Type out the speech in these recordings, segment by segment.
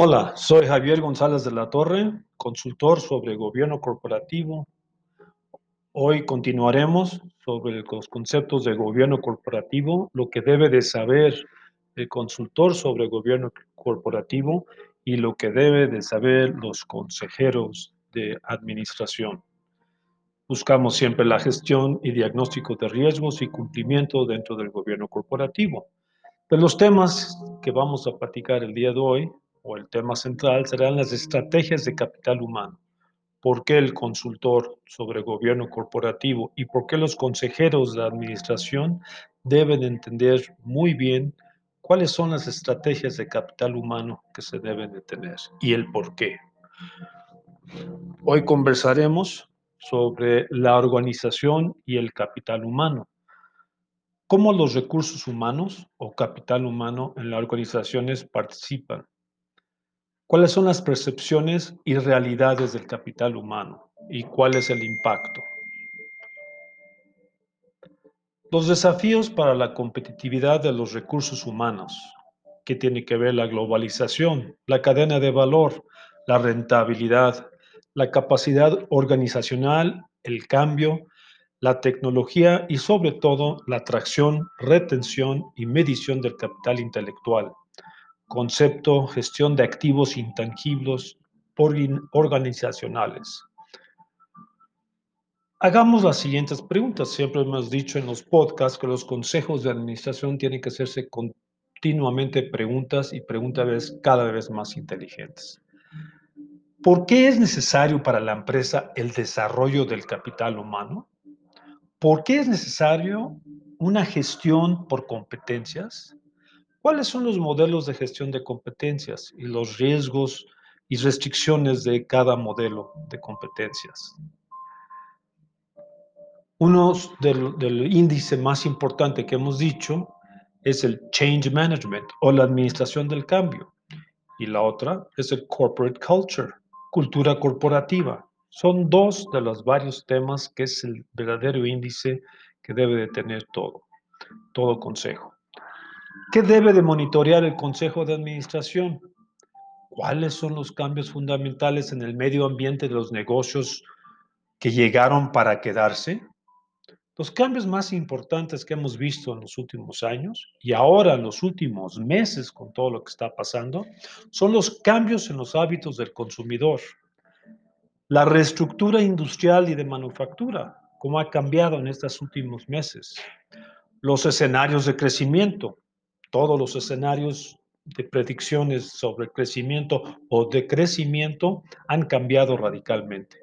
Hola, soy Javier González de la Torre, consultor sobre gobierno corporativo. Hoy continuaremos sobre los conceptos de gobierno corporativo, lo que debe de saber el consultor sobre gobierno corporativo y lo que debe de saber los consejeros de administración. Buscamos siempre la gestión y diagnóstico de riesgos y cumplimiento dentro del gobierno corporativo. De los temas que vamos a platicar el día de hoy o el tema central serán las estrategias de capital humano. ¿Por qué el consultor sobre gobierno corporativo y por qué los consejeros de administración deben entender muy bien cuáles son las estrategias de capital humano que se deben de tener y el por qué? Hoy conversaremos sobre la organización y el capital humano. ¿Cómo los recursos humanos o capital humano en las organizaciones participan? ¿Cuáles son las percepciones y realidades del capital humano? ¿Y cuál es el impacto? Los desafíos para la competitividad de los recursos humanos, que tiene que ver la globalización, la cadena de valor, la rentabilidad, la capacidad organizacional, el cambio, la tecnología y sobre todo la atracción, retención y medición del capital intelectual concepto, gestión de activos intangibles organizacionales. Hagamos las siguientes preguntas. Siempre hemos dicho en los podcasts que los consejos de administración tienen que hacerse continuamente preguntas y preguntas cada vez más inteligentes. ¿Por qué es necesario para la empresa el desarrollo del capital humano? ¿Por qué es necesario una gestión por competencias? ¿Cuáles son los modelos de gestión de competencias y los riesgos y restricciones de cada modelo de competencias? Uno del, del, índice más importante que hemos dicho es el Change Management o la administración del cambio. Y la otra es el Corporate Culture, cultura corporativa. Son dos de los varios temas que es el verdadero índice que debe de tener todo, todo consejo. ¿Qué debe de monitorear el Consejo de Administración? ¿Cuáles son los cambios fundamentales en el medio ambiente de los negocios que llegaron para quedarse? Los cambios más importantes que hemos visto en los últimos años y ahora en los últimos meses con todo lo que está pasando son los cambios en los hábitos del consumidor. La reestructura industrial y de manufactura, cómo ha cambiado en estos últimos meses. Los escenarios de crecimiento, todos los escenarios de predicciones sobre crecimiento o decrecimiento han cambiado radicalmente.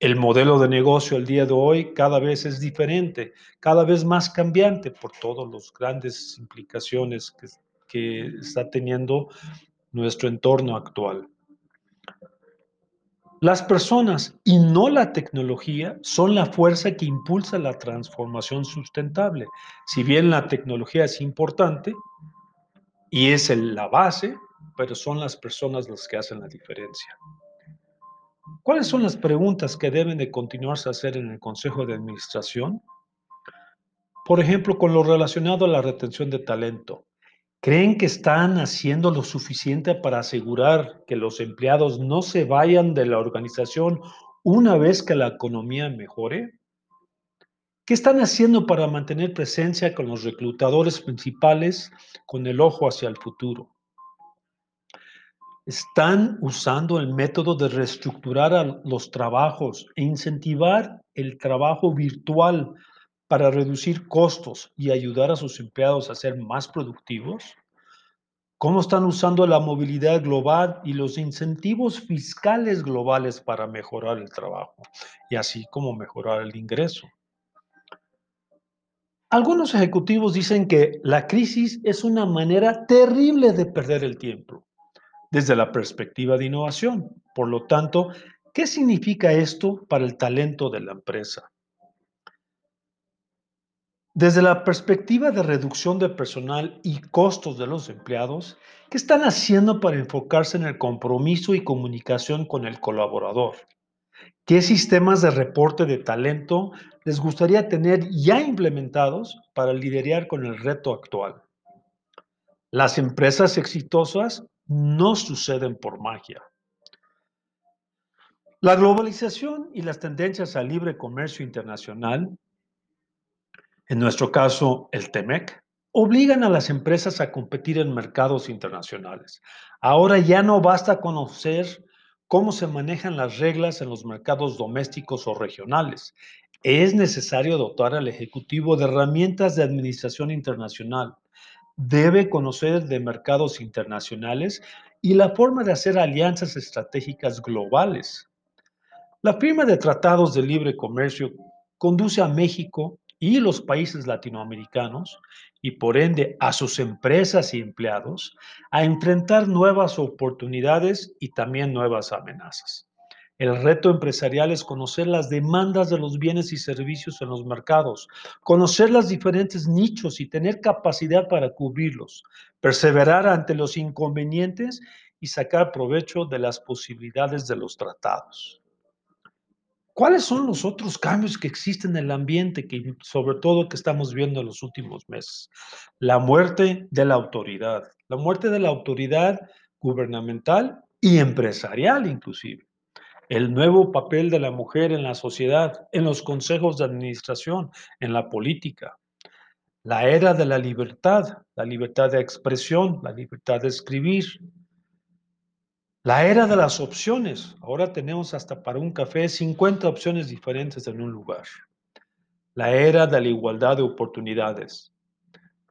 El modelo de negocio el día de hoy cada vez es diferente, cada vez más cambiante por todas las grandes implicaciones que, que está teniendo nuestro entorno actual. Las personas y no la tecnología son la fuerza que impulsa la transformación sustentable. Si bien la tecnología es importante y es la base, pero son las personas las que hacen la diferencia. ¿Cuáles son las preguntas que deben de continuarse a hacer en el Consejo de Administración? Por ejemplo, con lo relacionado a la retención de talento. ¿Creen que están haciendo lo suficiente para asegurar que los empleados no se vayan de la organización una vez que la economía mejore? ¿Qué están haciendo para mantener presencia con los reclutadores principales con el ojo hacia el futuro? ¿Están usando el método de reestructurar los trabajos e incentivar el trabajo virtual para reducir costos y ayudar a sus empleados a ser más productivos? ¿Cómo están usando la movilidad global y los incentivos fiscales globales para mejorar el trabajo y así como mejorar el ingreso? Algunos ejecutivos dicen que la crisis es una manera terrible de perder el tiempo desde la perspectiva de innovación. Por lo tanto, ¿qué significa esto para el talento de la empresa? Desde la perspectiva de reducción de personal y costos de los empleados, ¿qué están haciendo para enfocarse en el compromiso y comunicación con el colaborador? ¿Qué sistemas de reporte de talento les gustaría tener ya implementados para lidiar con el reto actual? Las empresas exitosas no suceden por magia. La globalización y las tendencias al libre comercio internacional, en nuestro caso el TEMEC, obligan a las empresas a competir en mercados internacionales. Ahora ya no basta conocer cómo se manejan las reglas en los mercados domésticos o regionales. Es necesario dotar al Ejecutivo de herramientas de administración internacional. Debe conocer de mercados internacionales y la forma de hacer alianzas estratégicas globales. La firma de tratados de libre comercio conduce a México y los países latinoamericanos y por ende a sus empresas y empleados a enfrentar nuevas oportunidades y también nuevas amenazas. El reto empresarial es conocer las demandas de los bienes y servicios en los mercados, conocer los diferentes nichos y tener capacidad para cubrirlos, perseverar ante los inconvenientes y sacar provecho de las posibilidades de los tratados. ¿Cuáles son los otros cambios que existen en el ambiente, que sobre todo que estamos viendo en los últimos meses? La muerte de la autoridad, la muerte de la autoridad gubernamental y empresarial inclusive. El nuevo papel de la mujer en la sociedad, en los consejos de administración, en la política. La era de la libertad, la libertad de expresión, la libertad de escribir, la era de las opciones. Ahora tenemos hasta para un café 50 opciones diferentes en un lugar. La era de la igualdad de oportunidades.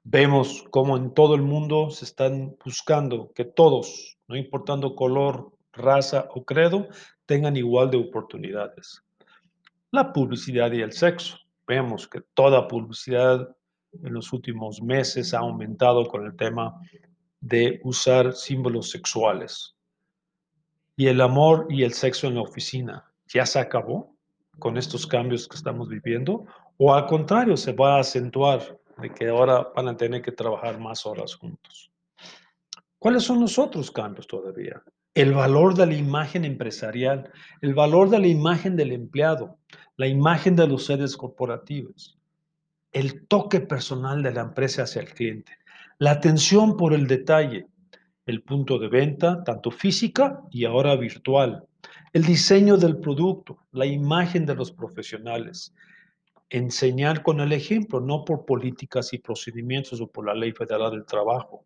Vemos cómo en todo el mundo se están buscando que todos, no importando color, raza o credo, tengan igual de oportunidades. La publicidad y el sexo. Vemos que toda publicidad en los últimos meses ha aumentado con el tema de usar símbolos sexuales. ¿Y el amor y el sexo en la oficina ya se acabó con estos cambios que estamos viviendo? ¿O al contrario, se va a acentuar de que ahora van a tener que trabajar más horas juntos? ¿Cuáles son los otros cambios todavía? El valor de la imagen empresarial, el valor de la imagen del empleado, la imagen de los sedes corporativos, el toque personal de la empresa hacia el cliente, la atención por el detalle, el punto de venta, tanto física y ahora virtual, el diseño del producto, la imagen de los profesionales, enseñar con el ejemplo, no por políticas y procedimientos o por la ley federal del trabajo.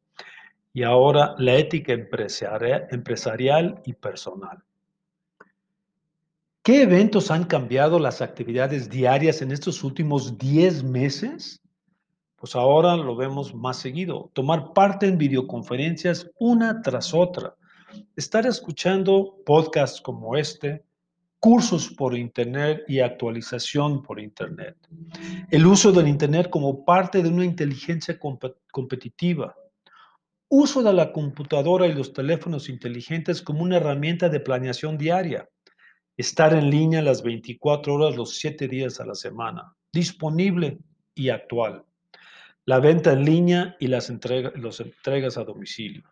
Y ahora la ética empresarial, y personal. ¿Qué eventos han cambiado las actividades diarias en estos últimos 10 meses? Pues ahora lo vemos más seguido. Tomar parte en videoconferencias una tras otra. Estar escuchando podcasts como este, cursos por Internet y actualización por Internet. El uso del Internet como parte de una inteligencia competitiva. Uso de la computadora y los teléfonos inteligentes como una herramienta de planeación diaria. Estar en línea las 24 horas los 7 días a la semana. Disponible y actual la venta en línea y las entregas a domicilio,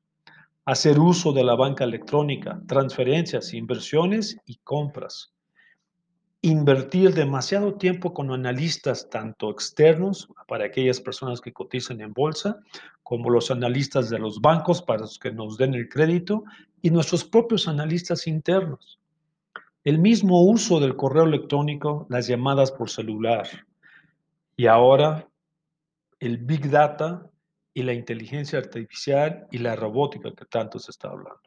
hacer uso de la banca electrónica, transferencias, inversiones y compras, invertir demasiado tiempo con analistas tanto externos para aquellas personas que cotizan en bolsa, como los analistas de los bancos para que nos den el crédito y nuestros propios analistas internos. El mismo uso del correo electrónico, las llamadas por celular. Y ahora el Big Data y la inteligencia artificial y la robótica que tanto se está hablando.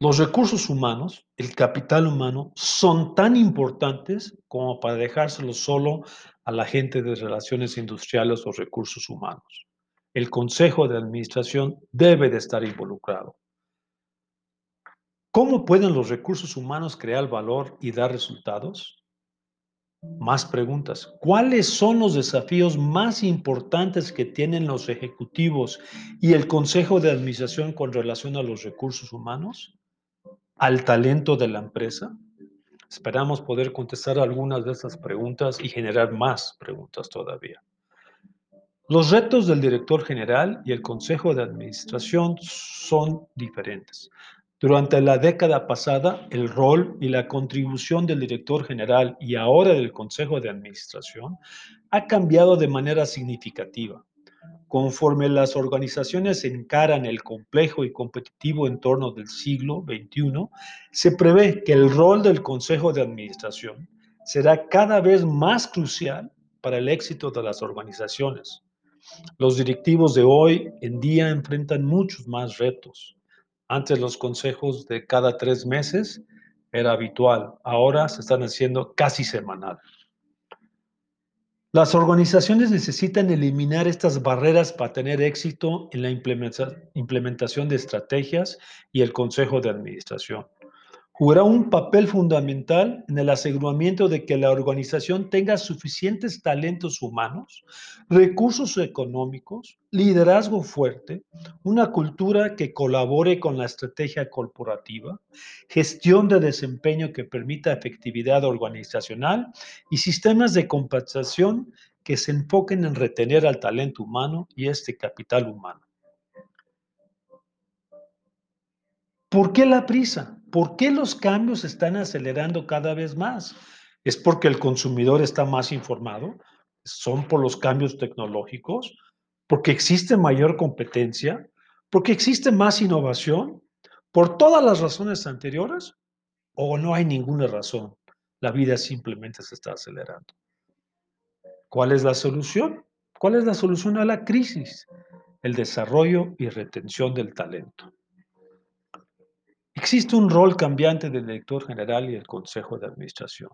Los recursos humanos, el capital humano, son tan importantes como para dejárselo solo a la gente de relaciones industriales o recursos humanos. El Consejo de Administración debe de estar involucrado. ¿Cómo pueden los recursos humanos crear valor y dar resultados? Más preguntas. ¿Cuáles son los desafíos más importantes que tienen los ejecutivos y el Consejo de Administración con relación a los recursos humanos? ¿Al talento de la empresa? Esperamos poder contestar algunas de estas preguntas y generar más preguntas todavía. Los retos del director general y el Consejo de Administración son diferentes. Durante la década pasada, el rol y la contribución del director general y ahora del Consejo de Administración ha cambiado de manera significativa. Conforme las organizaciones encaran el complejo y competitivo entorno del siglo XXI, se prevé que el rol del Consejo de Administración será cada vez más crucial para el éxito de las organizaciones. Los directivos de hoy en día enfrentan muchos más retos. Antes los consejos de cada tres meses era habitual, ahora se están haciendo casi semanal. Las organizaciones necesitan eliminar estas barreras para tener éxito en la implementación de estrategias y el consejo de administración jugará un papel fundamental en el aseguramiento de que la organización tenga suficientes talentos humanos, recursos económicos, liderazgo fuerte, una cultura que colabore con la estrategia corporativa, gestión de desempeño que permita efectividad organizacional y sistemas de compensación que se enfoquen en retener al talento humano y este capital humano. ¿Por qué la prisa? ¿Por qué los cambios se están acelerando cada vez más? ¿Es porque el consumidor está más informado? ¿Son por los cambios tecnológicos? ¿Porque existe mayor competencia? ¿Porque existe más innovación? ¿Por todas las razones anteriores? ¿O no hay ninguna razón? La vida simplemente se está acelerando. ¿Cuál es la solución? ¿Cuál es la solución a la crisis? El desarrollo y retención del talento. Existe un rol cambiante del director general y del consejo de administración.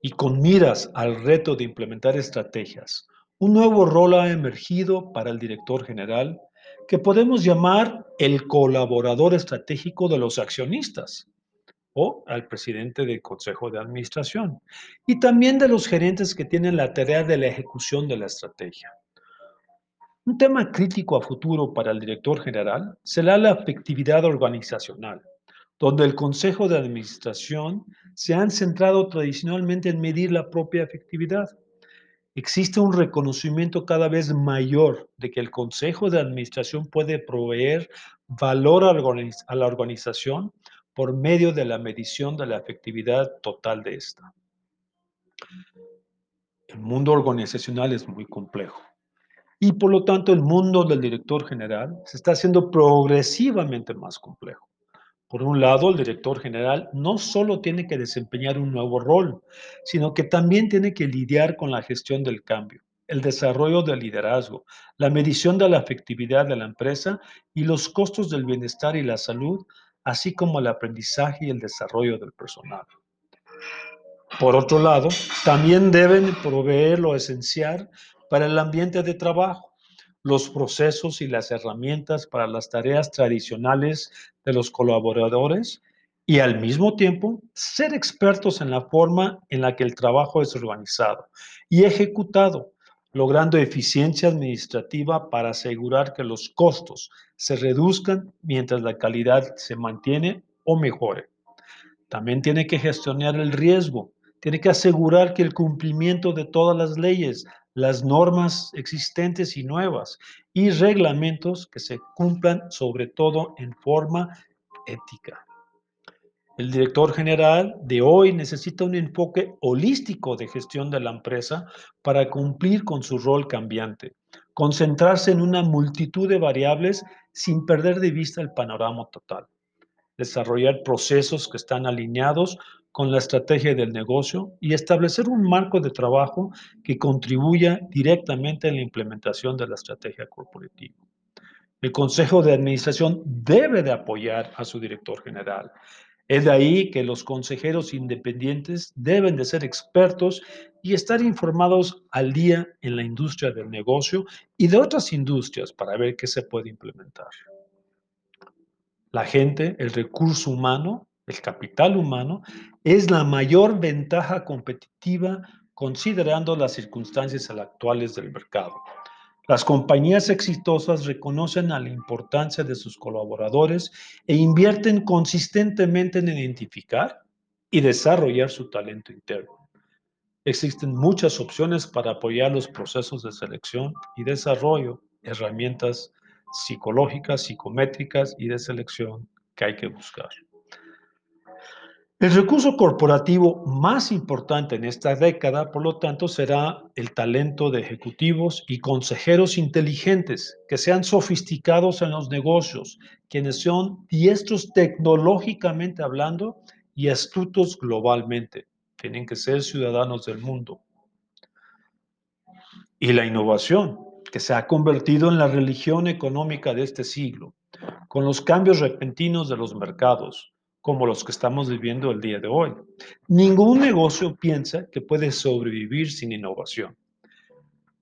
Y con miras al reto de implementar estrategias, un nuevo rol ha emergido para el director general que podemos llamar el colaborador estratégico de los accionistas o al presidente del consejo de administración y también de los gerentes que tienen la tarea de la ejecución de la estrategia. Un tema crítico a futuro para el director general será la efectividad organizacional donde el Consejo de Administración se han centrado tradicionalmente en medir la propia efectividad. Existe un reconocimiento cada vez mayor de que el Consejo de Administración puede proveer valor a la organización por medio de la medición de la efectividad total de esta. El mundo organizacional es muy complejo y por lo tanto el mundo del director general se está haciendo progresivamente más complejo. Por un lado, el director general no solo tiene que desempeñar un nuevo rol, sino que también tiene que lidiar con la gestión del cambio, el desarrollo del liderazgo, la medición de la efectividad de la empresa y los costos del bienestar y la salud, así como el aprendizaje y el desarrollo del personal. Por otro lado, también deben proveer lo esencial para el ambiente de trabajo, los procesos y las herramientas para las tareas tradicionales de los colaboradores y al mismo tiempo ser expertos en la forma en la que el trabajo es organizado y ejecutado, logrando eficiencia administrativa para asegurar que los costos se reduzcan mientras la calidad se mantiene o mejore. También tiene que gestionar el riesgo, tiene que asegurar que el cumplimiento de todas las leyes, las normas existentes y nuevas y reglamentos que se cumplan sobre todo en forma ética. El director general de hoy necesita un enfoque holístico de gestión de la empresa para cumplir con su rol cambiante, concentrarse en una multitud de variables sin perder de vista el panorama total, desarrollar procesos que están alineados con la estrategia del negocio y establecer un marco de trabajo que contribuya directamente en la implementación de la estrategia corporativa. El Consejo de Administración debe de apoyar a su director general. Es de ahí que los consejeros independientes deben de ser expertos y estar informados al día en la industria del negocio y de otras industrias para ver qué se puede implementar. La gente, el recurso humano, el capital humano, es la mayor ventaja competitiva considerando las circunstancias actuales del mercado. Las compañías exitosas reconocen la importancia de sus colaboradores e invierten consistentemente en identificar y desarrollar su talento interno. Existen muchas opciones para apoyar los procesos de selección y desarrollo, herramientas psicológicas, psicométricas y de selección que hay que buscar. El recurso corporativo más importante en esta década, por lo tanto, será el talento de ejecutivos y consejeros inteligentes que sean sofisticados en los negocios, quienes son diestros tecnológicamente hablando y astutos globalmente. Tienen que ser ciudadanos del mundo. Y la innovación, que se ha convertido en la religión económica de este siglo, con los cambios repentinos de los mercados, como los que estamos viviendo el día de hoy. Ningún negocio piensa que puede sobrevivir sin innovación.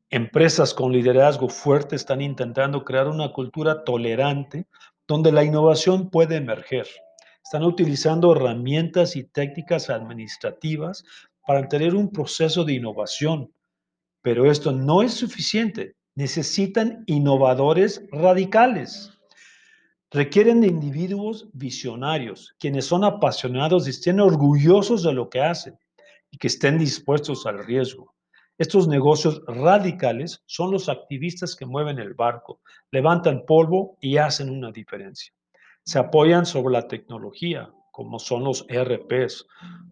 Empresas con liderazgo fuerte están intentando crear una cultura tolerante donde la innovación puede emerger. Están utilizando herramientas y técnicas administrativas para tener un proceso de innovación. Pero esto no es suficiente. Necesitan innovadores radicales requieren de individuos visionarios, quienes son apasionados y estén orgullosos de lo que hacen y que estén dispuestos al riesgo. Estos negocios radicales son los activistas que mueven el barco, levantan polvo y hacen una diferencia. Se apoyan sobre la tecnología, como son los ERPs,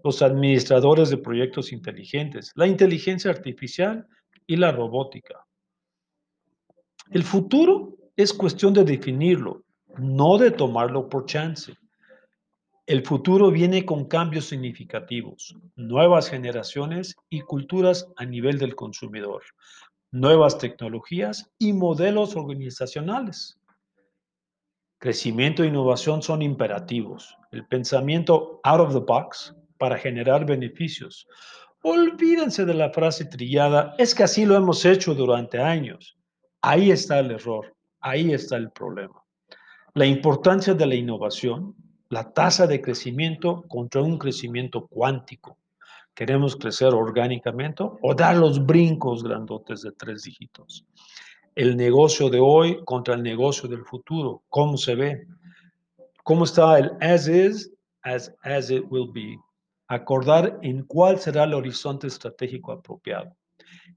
los administradores de proyectos inteligentes, la inteligencia artificial y la robótica. El futuro es cuestión de definirlo no de tomarlo por chance. El futuro viene con cambios significativos, nuevas generaciones y culturas a nivel del consumidor, nuevas tecnologías y modelos organizacionales. Crecimiento e innovación son imperativos. El pensamiento out of the box para generar beneficios. Olvídense de la frase trillada, es que así lo hemos hecho durante años. Ahí está el error, ahí está el problema. La importancia de la innovación, la tasa de crecimiento contra un crecimiento cuántico. ¿Queremos crecer orgánicamente o dar los brincos grandotes de tres dígitos? El negocio de hoy contra el negocio del futuro. ¿Cómo se ve? ¿Cómo está el as is, as, as it will be? Acordar en cuál será el horizonte estratégico apropiado.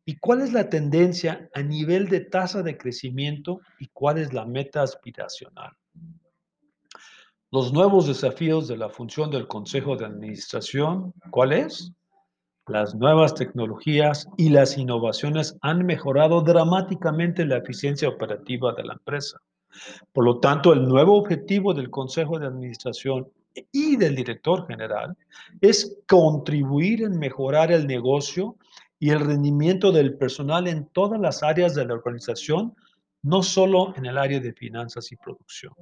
¿Y cuál es la tendencia a nivel de tasa de crecimiento y cuál es la meta aspiracional? Los nuevos desafíos de la función del Consejo de Administración, ¿cuál es? Las nuevas tecnologías y las innovaciones han mejorado dramáticamente la eficiencia operativa de la empresa. Por lo tanto, el nuevo objetivo del Consejo de Administración y del director general es contribuir en mejorar el negocio y el rendimiento del personal en todas las áreas de la organización, no solo en el área de finanzas y producción.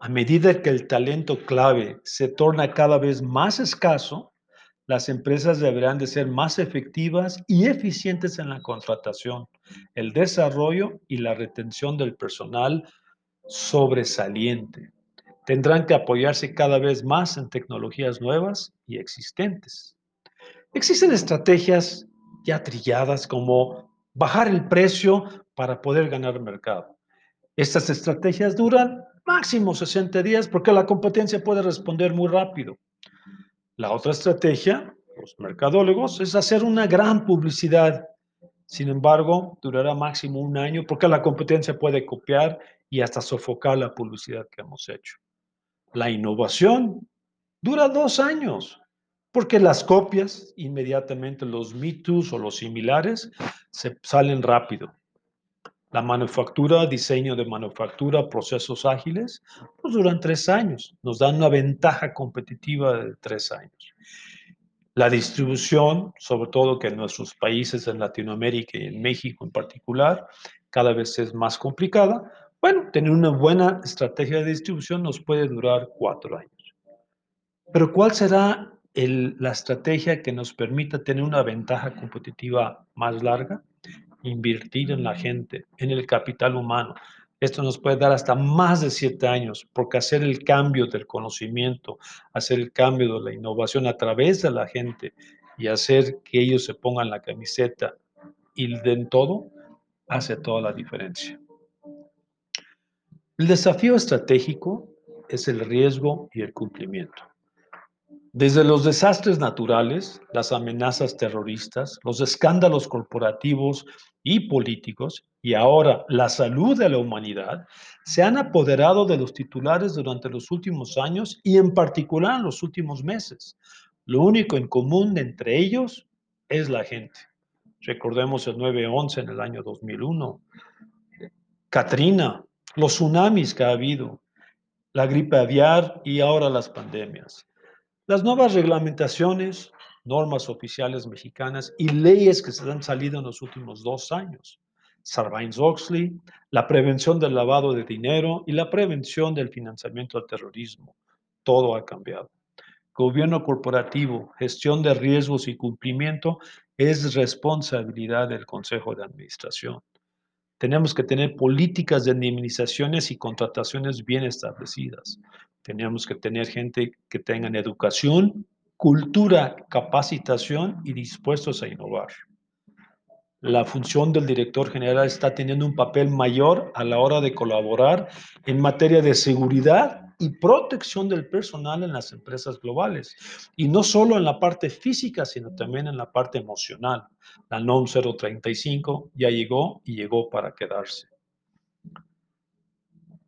A medida que el talento clave se torna cada vez más escaso, las empresas deberán de ser más efectivas y eficientes en la contratación, el desarrollo y la retención del personal sobresaliente. Tendrán que apoyarse cada vez más en tecnologías nuevas y existentes. Existen estrategias ya trilladas como bajar el precio para poder ganar mercado. Estas estrategias duran máximo 60 días porque la competencia puede responder muy rápido. La otra estrategia, los mercadólogos, es hacer una gran publicidad. Sin embargo, durará máximo un año porque la competencia puede copiar y hasta sofocar la publicidad que hemos hecho. La innovación dura dos años porque las copias, inmediatamente los Me o los similares, se salen rápido. La manufactura, diseño de manufactura, procesos ágiles, pues duran tres años, nos dan una ventaja competitiva de tres años. La distribución, sobre todo que en nuestros países, en Latinoamérica y en México en particular, cada vez es más complicada. Bueno, tener una buena estrategia de distribución nos puede durar cuatro años. Pero ¿cuál será la estrategia que nos permita tener una ventaja competitiva más larga? Invertir en la gente, en el capital humano. Esto nos puede dar hasta más de siete años, porque hacer el cambio del conocimiento, hacer el cambio de la innovación a través de la gente y hacer que ellos se pongan la camiseta y den todo, hace toda la diferencia. El desafío estratégico es el riesgo y el cumplimiento. Desde los desastres naturales, las amenazas terroristas, los escándalos corporativos y políticos, y ahora la salud de la humanidad, se han apoderado de los titulares durante los últimos años y en particular los últimos meses. Lo único en común entre ellos es la gente. Recordemos el 9-11 en el año 2001, Katrina, los tsunamis que ha habido, la gripe aviar y ahora las pandemias. Las nuevas reglamentaciones, normas oficiales mexicanas y leyes que se han salido en los últimos dos años. Sarbanes-Oxley, la prevención del lavado de dinero y la prevención del financiamiento al terrorismo. Todo ha cambiado. Gobierno corporativo, gestión de riesgos y cumplimiento es responsabilidad del Consejo de Administración. Tenemos que tener políticas de indemnizaciones y contrataciones bien establecidas. Tenemos que tener gente que tengan educación, cultura, capacitación y dispuestos a innovar. La función del director general está teniendo un papel mayor a la hora de colaborar en materia de seguridad y protección del personal en las empresas globales. Y no solo en la parte física, sino también en la parte emocional. La NOM 035 ya llegó y llegó para quedarse.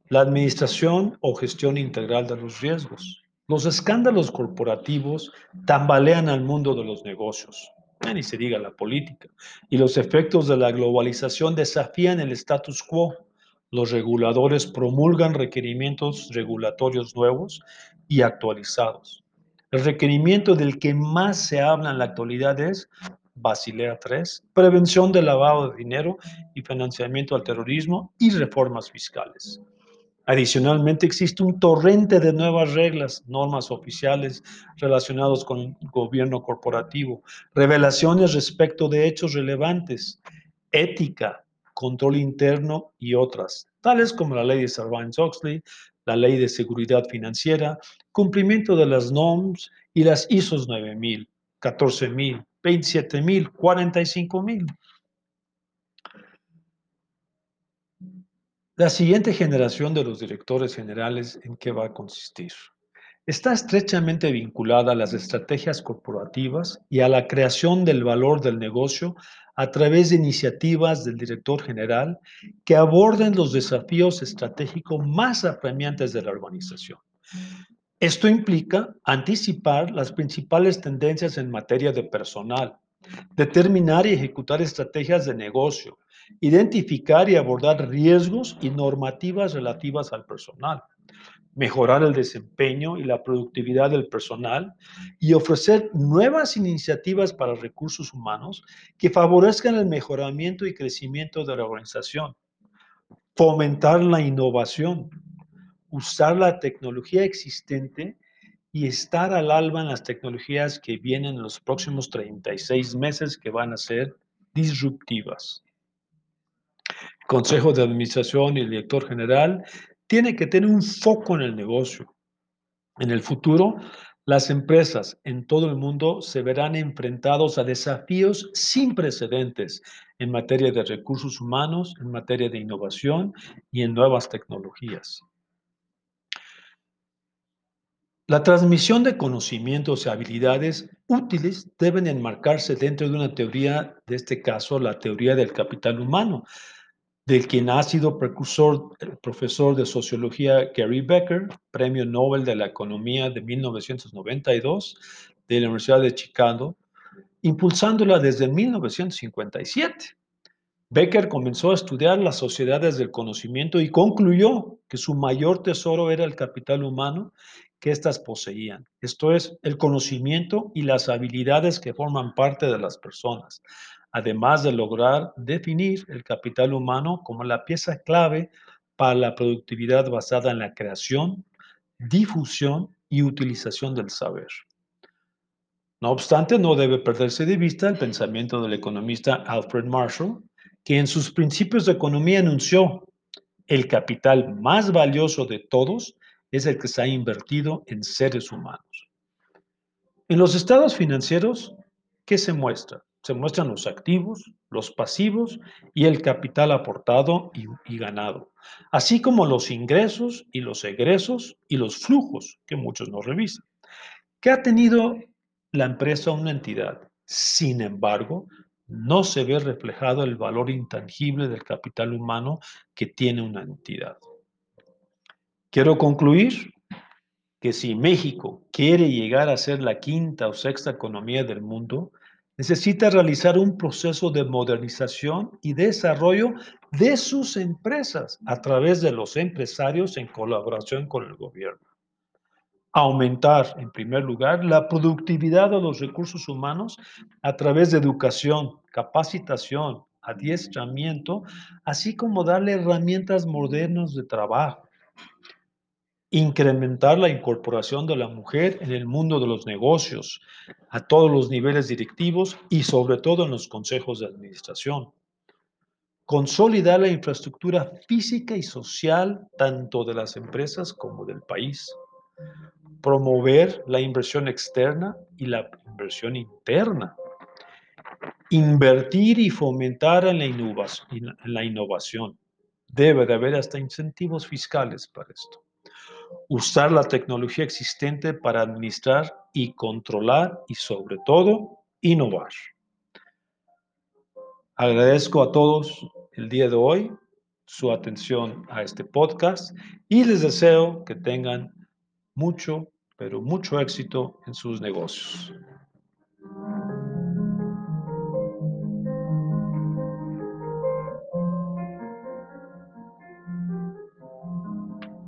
La administración o gestión integral de los riesgos. Los escándalos corporativos tambalean al mundo de los negocios, ni se diga la política, y los efectos de la globalización desafían el status quo. Los reguladores promulgan requerimientos regulatorios nuevos y actualizados. El requerimiento del que más se habla en la actualidad es Basilea III, prevención del lavado de dinero y financiamiento al terrorismo y reformas fiscales. Adicionalmente, existe un torrente de nuevas reglas, normas oficiales relacionados con gobierno corporativo, revelaciones respecto de hechos relevantes, ética, control interno y otras, tales como la ley de Sarbanes-Oxley, la ley de seguridad financiera, cumplimiento de las NOMS y las ISOs 9000, 14000, 27000, 45000. La siguiente generación de los directores generales, ¿en qué va a consistir? Está estrechamente vinculada a las estrategias corporativas y a la creación del valor del negocio a través de iniciativas del director general que aborden los desafíos estratégicos más apremiantes de la organización. Esto implica anticipar las principales tendencias en materia de personal, determinar y ejecutar estrategias de negocio, identificar y abordar riesgos y normativas relativas al personal, mejorar el desempeño y la productividad del personal y ofrecer nuevas iniciativas para recursos humanos que favorezcan el mejoramiento y crecimiento de la organización, fomentar la innovación, usar la tecnología existente y estar al alba en las tecnologías que vienen en los próximos 36 meses que van a ser disruptivas. Consejo de Administración y el director general tiene que tener un foco en el negocio. En el futuro, las empresas en todo el mundo se verán enfrentados a desafíos sin precedentes en materia de recursos humanos, en materia de innovación y en nuevas tecnologías. La transmisión de conocimientos y habilidades útiles deben enmarcarse dentro de una teoría, de este caso, la teoría del capital humano, del quien ha sido precursor el profesor de sociología Gary Becker, premio Nobel de la Economía de 1992 de la Universidad de Chicago, impulsándola desde 1957. Becker comenzó a estudiar las sociedades del conocimiento y concluyó que su mayor tesoro era el capital humano que éstas poseían, esto es, el conocimiento y las habilidades que forman parte de las personas, además de lograr definir el capital humano como la pieza clave para la productividad basada en la creación, difusión y utilización del saber. No obstante, no debe perderse de vista el pensamiento del economista Alfred Marshall, que en sus principios de economía anunció, el capital más valioso de todos es el que se ha invertido en seres humanos. En los estados financieros, ¿qué se muestra? Se muestran los activos, los pasivos y el capital aportado y, ganado, así como los ingresos y los egresos y los flujos que muchos no revisan. que ha tenido la empresa una entidad. Sin embargo, no se ve reflejado el valor intangible del capital humano que tiene una entidad. Quiero concluir que si México quiere llegar a ser la quinta o sexta economía del mundo, necesita realizar un proceso de modernización y desarrollo de sus empresas a través de los empresarios en colaboración con el gobierno. Aumentar, en primer lugar, la productividad de los recursos humanos a través de educación, capacitación, adiestramiento, así como darle herramientas modernas de trabajo incrementar la incorporación de la mujer en el mundo de los negocios, a todos los niveles directivos y sobre todo en los consejos de administración. Consolidar la infraestructura física y social tanto de las empresas como del país. Promover la inversión externa y la inversión interna. Invertir y fomentar en la innovación. Debe de haber hasta incentivos fiscales para esto usar la tecnología existente para administrar y controlar y sobre todo innovar. Agradezco a todos el día de hoy su atención a este podcast y les deseo que tengan mucho, pero mucho éxito en sus negocios.